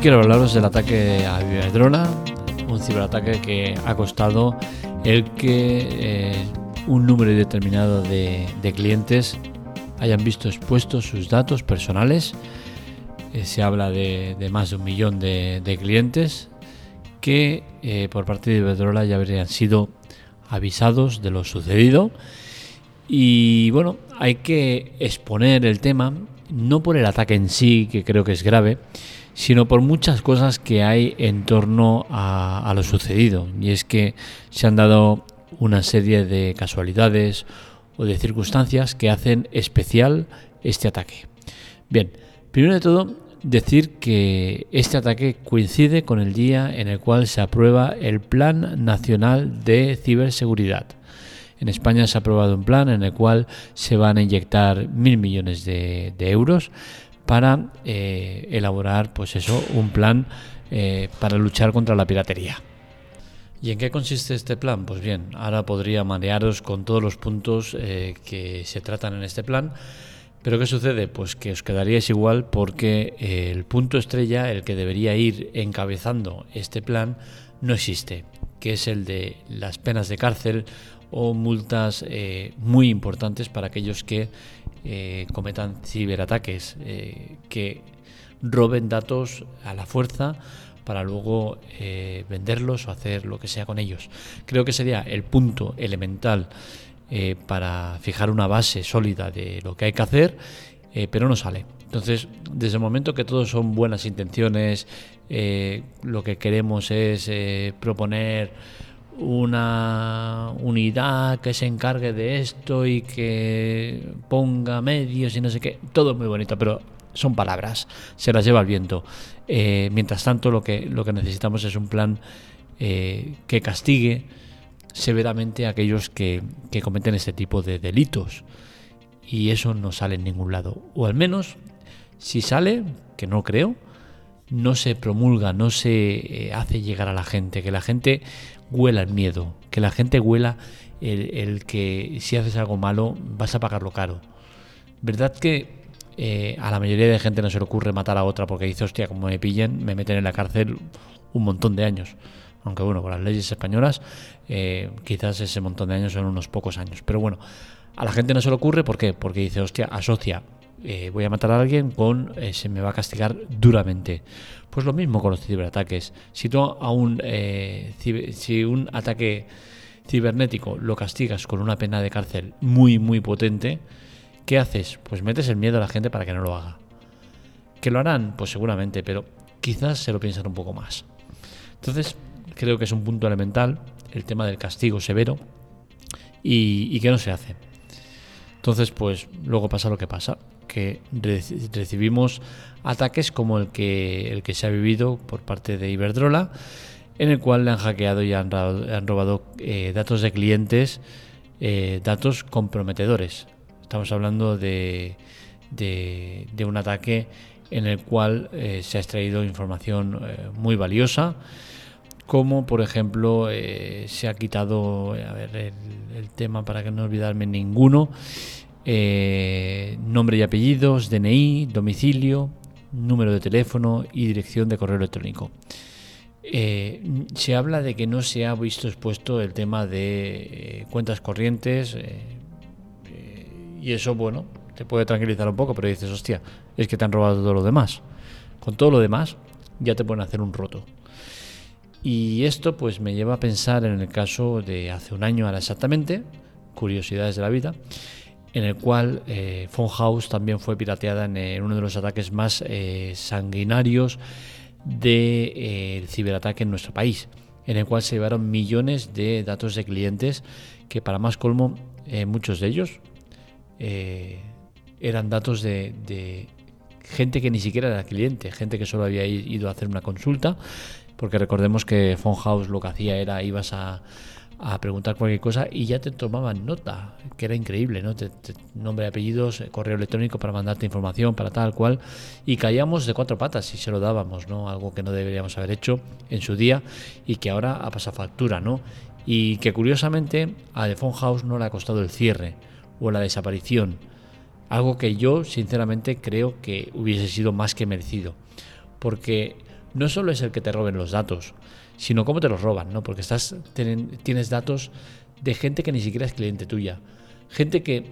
Quiero hablaros del ataque a Iberdrola, un ciberataque que ha costado el que eh, un número determinado de, clientes hayan visto expuestos sus datos personales. Eh, se habla de, más de un millón de, clientes que eh, por parte de Iberdrola ya habrían sido avisados de lo sucedido. Y bueno, hay que exponer el tema, no por el ataque en sí, que creo que es grave, sino por muchas cosas que hay en torno a, lo sucedido. Y es que se han dado una serie de casualidades o de circunstancias que hacen especial este ataque. Bien, primero de todo, decir que este ataque coincide con el día en el cual se aprueba el Plan Nacional de Ciberseguridad. En España se ha aprobado un plan en el cual se van a inyectar mil millones de euros para eh, elaborar pues eso, un plan eh, para luchar contra la piratería. ¿Y en qué consiste este plan? Pues bien, ahora podría marearos con todos los puntos eh, que se tratan en este plan, pero ¿qué sucede? Pues que os quedaríais igual porque el punto estrella, el que debería ir encabezando este plan, no existe, que es el de las penas de cárcel o multas muy importantes para aquellos que eh, cometan ciberataques, eh, que roben datos a la fuerza para luego eh, venderlos o hacer lo que sea con ellos. Creo que sería el punto elemental para fijar una base sólida de lo que hay que hacer, pero no sale. Entonces, desde el momento que todos son buenas intenciones, lo que queremos es proponer una unidad que se encargue de esto y que ponga medios y no sé qué. Todo muy bonito, pero son palabras, se las lleva el viento. Eh, mientras tanto, lo que, lo que necesitamos es un plan eh, que castigue severamente a aquellos que, que cometen este tipo de delitos. Y eso no sale en ningún lado. O al menos, si sale, que no creo, no se promulga, no se eh, hace llegar a la gente, que la gente huela el miedo, que la gente huela el, que si haces algo malo vas a pagarlo caro. ¿Verdad que eh, a la mayoría de gente no se le ocurre matar a otra porque dice, hostia, como me pillen, me meten en la cárcel un montón de años? Aunque bueno, con las leyes españolas eh, quizás ese montón de años son unos pocos años. Pero bueno, a la gente no se le ocurre, ¿por qué? Porque dice, hostia, asocia eh, voy a matar a alguien con eh, se me va a castigar duramente. Pues lo mismo con los ciberataques. Si tú a un, eh, si un ataque cibernético lo castigas con una pena de cárcel muy, muy potente, ¿qué haces? Pues metes el miedo a la gente para que no lo haga. ¿Que lo harán? Pues seguramente, pero quizás se lo piensan un poco más. Entonces, creo que es un punto elemental el tema del castigo severo y que no se hace. Entonces, pues luego pasa lo que pasa que recibimos ataques como el que, el que se ha vivido por parte de Iberdrola, en el cual le han hackeado y han, robado eh, datos de clientes, eh, datos comprometedores. Estamos hablando de, de, un ataque en el cual eh, se ha extraído información muy valiosa, como por ejemplo se ha quitado, a ver, el, tema para que no olvidarme ninguno, eh, nombre y apellidos, DNI, domicilio, número de teléfono y dirección de correo electrónico. Eh, se habla de que no se ha visto expuesto el tema de eh, cuentas corrientes y eso, bueno, te puede tranquilizar un poco, pero dices, hostia, es que te han robado todo lo demás. Con todo lo demás ya te pueden hacer un roto. Y esto pues me lleva a pensar en el caso de hace un año ahora exactamente, curiosidades de la vida, en el cual eh, House también fue pirateada en, uno de los ataques más eh, sanguinarios del de, eh, ciberataque en nuestro país, en el cual se llevaron millones de datos de clientes que para más colmo eh, muchos de ellos eran datos de, gente que ni siquiera era cliente, gente que solo había ido a hacer una consulta, porque recordemos que House lo que hacía era ibas a preguntar cualquier cosa y ya te tomaban nota, que era increíble, ¿no? nombre, apellidos, eh, correo electrónico para mandarte información, para tal cual, y caíamos de cuatro patas si se lo dábamos, ¿no? Algo que no deberíamos haber hecho en su día y que ahora ha pasado factura, ¿no? Y que curiosamente a The Phone House no le ha costado el cierre o la desaparición, algo que yo sinceramente creo que hubiese sido más que merecido, porque no solo es el que te roben los datos, sino cómo te los roban, ¿no? Porque estás, tienes datos de gente que ni siquiera es cliente tuya. Gente que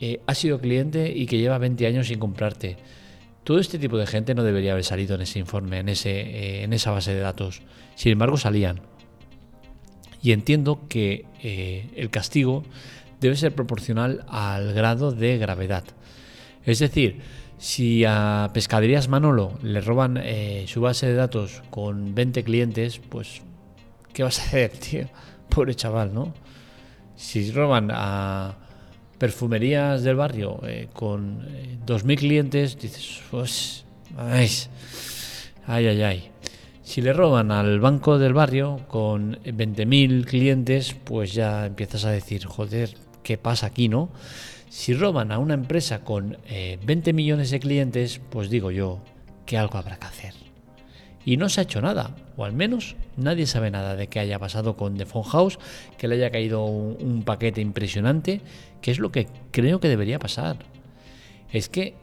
eh, ha sido cliente y que lleva 20 años sin comprarte. Todo este tipo de gente no debería haber salido en ese informe, en, ese, eh, en esa base de datos. Sin embargo, salían. Y entiendo que eh, el castigo debe ser proporcional al grado de gravedad. Es decir, si a Pescaderías Manolo le roban su base de datos con 20 clientes, pues, ¿qué vas a hacer, tío? Pobre chaval, ¿no? Si roban a perfumerías del barrio eh, con 2.000 eh, clientes, dices, pues, ay, ay, ay. Si le roban al banco del barrio con 20.000 clientes, pues ya empiezas a decir, joder, ¿qué pasa aquí, no? Si roban a una empresa con 20 eh, millones de clientes, pues digo yo que algo habrá que hacer. Y no se ha hecho nada, o al menos nadie sabe nada de qué haya pasado con The Phone House, que le haya caído un, paquete impresionante, que es lo que creo que debería pasar. Es que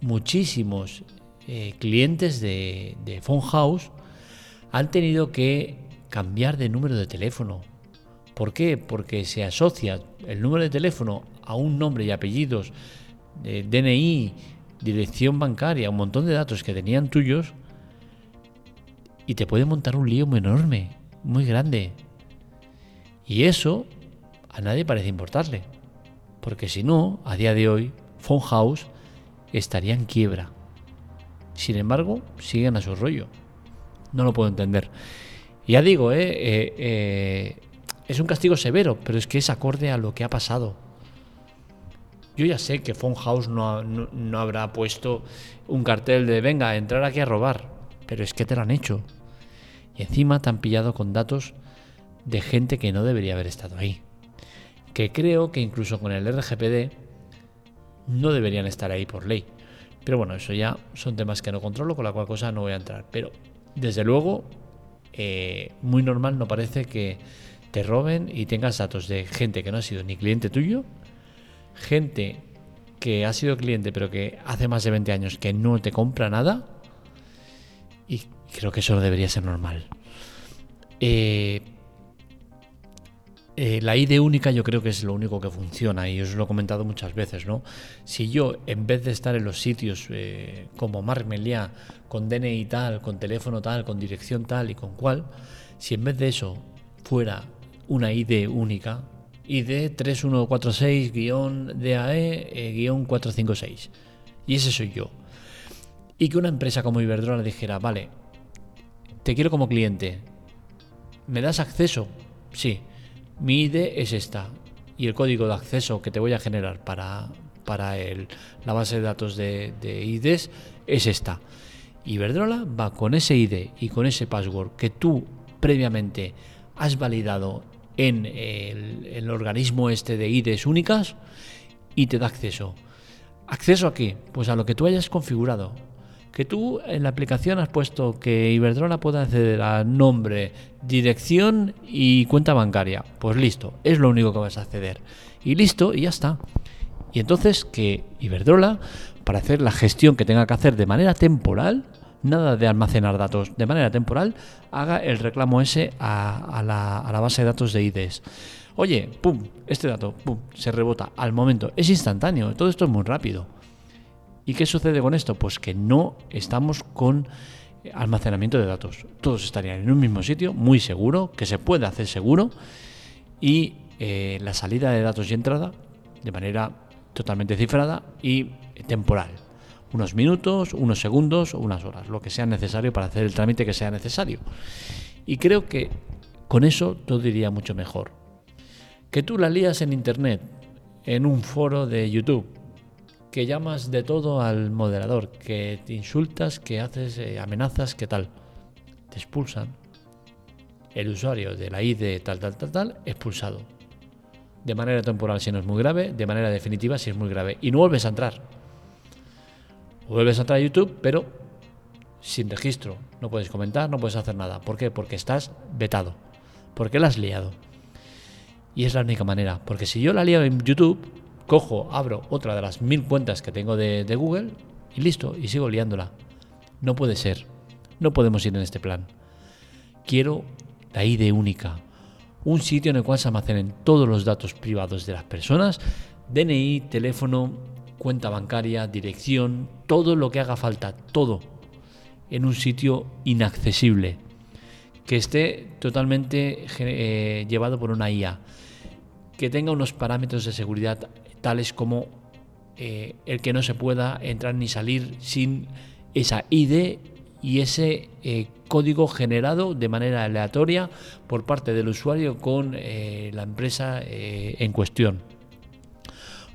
muchísimos eh, clientes de, de Phone House han tenido que cambiar de número de teléfono. ¿Por qué? Porque se asocia el número de teléfono a un nombre y apellidos, de DNI, dirección bancaria, un montón de datos que tenían tuyos y te puede montar un lío muy enorme, muy grande. Y eso a nadie parece importarle, porque si no, a día de hoy, Phone House estaría en quiebra. Sin embargo, siguen a su rollo. No lo puedo entender. Ya digo, eh, eh, eh, es un castigo severo, pero es que es acorde a lo que ha pasado. Yo ya sé que Phone House no, no habrá puesto un cartel de venga, entrar aquí a robar, pero es que te lo han hecho. Y encima te han pillado con datos de gente que no debería haber estado ahí. Que creo que incluso con el RGPD no deberían estar ahí por ley. Pero bueno, eso ya son temas que no controlo, con la cual cosa no voy a entrar. Pero desde luego, eh, muy normal no parece que te roben y tengas datos de gente que no ha sido ni cliente tuyo, gente que ha sido cliente pero que hace más de 20 años que no te compra nada y creo que eso debería ser normal. Eh, eh, la ID única yo creo que es lo único que funciona y os lo he comentado muchas veces, ¿no? Si yo en vez de estar en los sitios eh, como Marmelia, con DNI tal, con teléfono tal, con dirección tal y con cual, si en vez de eso fuera una ID única, ID 3146-DAE-456, y ese soy yo, y que una empresa como Iberdrola dijera, vale, te quiero como cliente. ¿Me das acceso? Sí. Mi ID es esta. Y el código de acceso que te voy a generar para, para el, la base de datos de, IDs es esta. Iberdrola va con ese ID y con ese password que tú previamente has validado en el, organismo este de IDs únicas y te da acceso. ¿Acceso a qué? Pues a lo que tú hayas configurado que tú en la aplicación has puesto que Iberdrola pueda acceder a nombre, dirección y cuenta bancaria. Pues listo, es lo único que vas a acceder. Y listo, y ya está. Y entonces que Iberdrola, para hacer la gestión que tenga que hacer de manera temporal, nada de almacenar datos, de manera temporal, haga el reclamo ese a, la, a la base de datos de IDs. Oye, pum, este dato, pum, se rebota al momento. Es instantáneo, todo esto es muy rápido. ¿Y qué sucede con esto? Pues que no estamos con almacenamiento de datos. Todos estarían en un mismo sitio, muy seguro, que se puede hacer seguro, y eh, la salida de datos y entrada de manera totalmente cifrada y temporal. Unos minutos, unos segundos o unas horas, lo que sea necesario para hacer el trámite que sea necesario. Y creo que con eso todo iría mucho mejor. Que tú la lías en internet, en un foro de YouTube, que llamas de todo al moderador, que te insultas, que haces eh, amenazas, que tal. Te expulsan. El usuario de la ID tal, tal, tal, tal, expulsado. De manera temporal si no es muy grave, de manera definitiva si es muy grave. Y no vuelves a entrar. Vuelves a entrar a YouTube, pero sin registro. No puedes comentar, no puedes hacer nada. ¿Por qué? Porque estás vetado. Porque la has liado. Y es la única manera. Porque si yo la lío en YouTube, cojo, abro otra de las mil cuentas que tengo de, Google y listo, y sigo liándola. No puede ser. No podemos ir en este plan. Quiero la ID única, un sitio en el cual se almacenen todos los datos privados de las personas, DNI, teléfono, cuenta bancaria, dirección, todo lo que haga falta, todo, en un sitio inaccesible, que esté totalmente eh, llevado por una IA, que tenga unos parámetros de seguridad tales como eh, el que no se pueda entrar ni salir sin esa ID y ese eh, código generado de manera aleatoria por parte del usuario con la empresa en cuestión.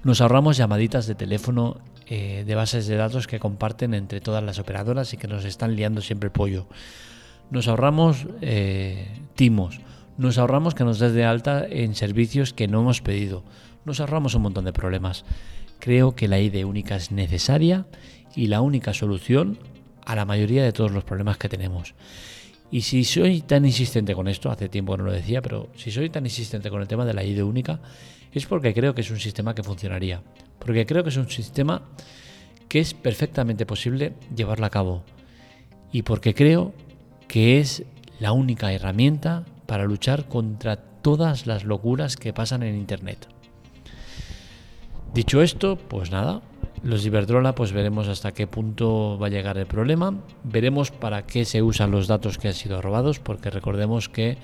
Nos ahorramos llamaditas de teléfono eh, de bases de datos que comparten entre todas las operadoras y que nos están liando siempre el pollo. Nos ahorramos eh, timos, nos ahorramos que nos des de alta en servicios que no hemos pedido, nos ahorramos un montón de problemas. Creo que la ID única es necesaria y la única solución a la mayoría de todos los problemas que tenemos. Y si soy tan insistente con esto, hace tiempo que no lo decía, pero si soy tan insistente con el tema de la ID única, es porque creo que es un sistema que funcionaría. Porque creo que es un sistema que es perfectamente posible llevarlo a cabo. Y porque creo que es la única herramienta para luchar contra todas las locuras que pasan en Internet. Dicho esto, pues nada, los Iberdrola pues veremos hasta qué punto va a llegar el problema, veremos para qué se usan los datos que han sido robados, porque recordemos que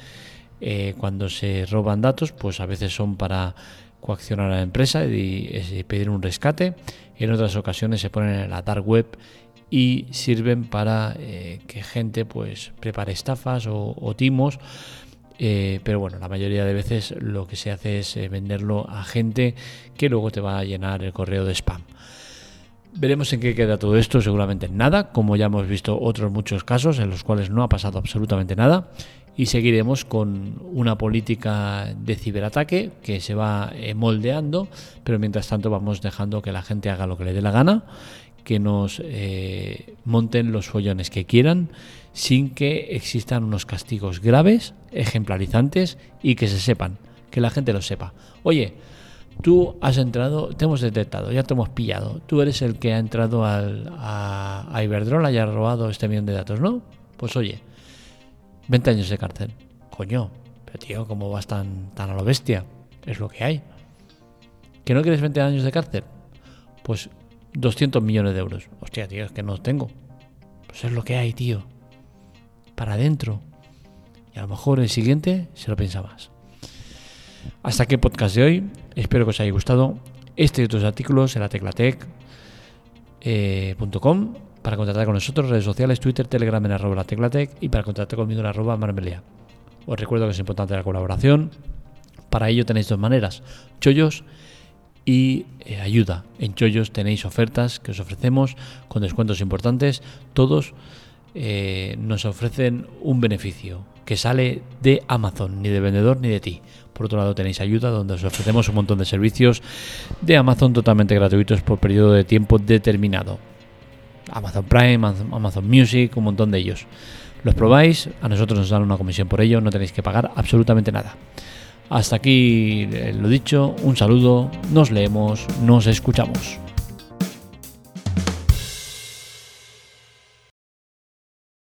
eh, cuando se roban datos, pues a veces son para coaccionar a la empresa y, pedir un rescate. En otras ocasiones se ponen en la dark web y sirven para eh, que gente pues prepare estafas o, timos. Eh, pero bueno, la mayoría de veces lo que se hace es venderlo a gente que luego te va a llenar el correo de spam. Veremos en qué queda todo esto, seguramente nada, como ya hemos visto otros muchos casos en los cuales no ha pasado absolutamente nada y seguiremos con una política de ciberataque que se va eh, moldeando, pero mientras tanto vamos dejando que la gente haga lo que le dé la gana, que nos eh, monten los follones que quieran, sin que existan unos castigos graves, ejemplarizantes y que se sepan, que la gente lo sepa. Oye, tú has entrado, te hemos detectado, ya te hemos pillado, tú eres el que ha entrado al, a, a Iberdrola y ha robado este millón de datos, ¿no? Pues oye, 20 años de cárcel. Coño, pero tío, ¿cómo vas tan, tan a lo bestia? Es lo que hay. ¿Que no quieres 20 años de cárcel? Pues 200 millones de euros. Hostia, tío, es que no los tengo. Pues es lo que hay, tío. Para adentro. Y a lo mejor el siguiente se lo piensa más. Hasta aquí el podcast de hoy. Espero que os haya gustado. Este y otros artículos en la teclatec.com para contactar con nosotros, redes sociales, Twitter, Telegram en arroba la teclatec y para contactar conmigo en arroba marmelia. Os recuerdo que es importante la colaboración. Para ello tenéis dos maneras, chollos y eh, ayuda. En chollos tenéis ofertas que os ofrecemos con descuentos importantes. Todos eh, nos ofrecen un beneficio que sale de Amazon, ni de vendedor ni de ti. Por otro lado tenéis ayuda donde os ofrecemos un montón de servicios de Amazon totalmente gratuitos por periodo de tiempo determinado. Amazon Prime, Amazon Music, un montón de ellos. Los probáis, a nosotros nos dan una comisión por ello, no tenéis que pagar absolutamente nada. Hasta aquí eh, lo dicho, un saludo, nos leemos, nos escuchamos.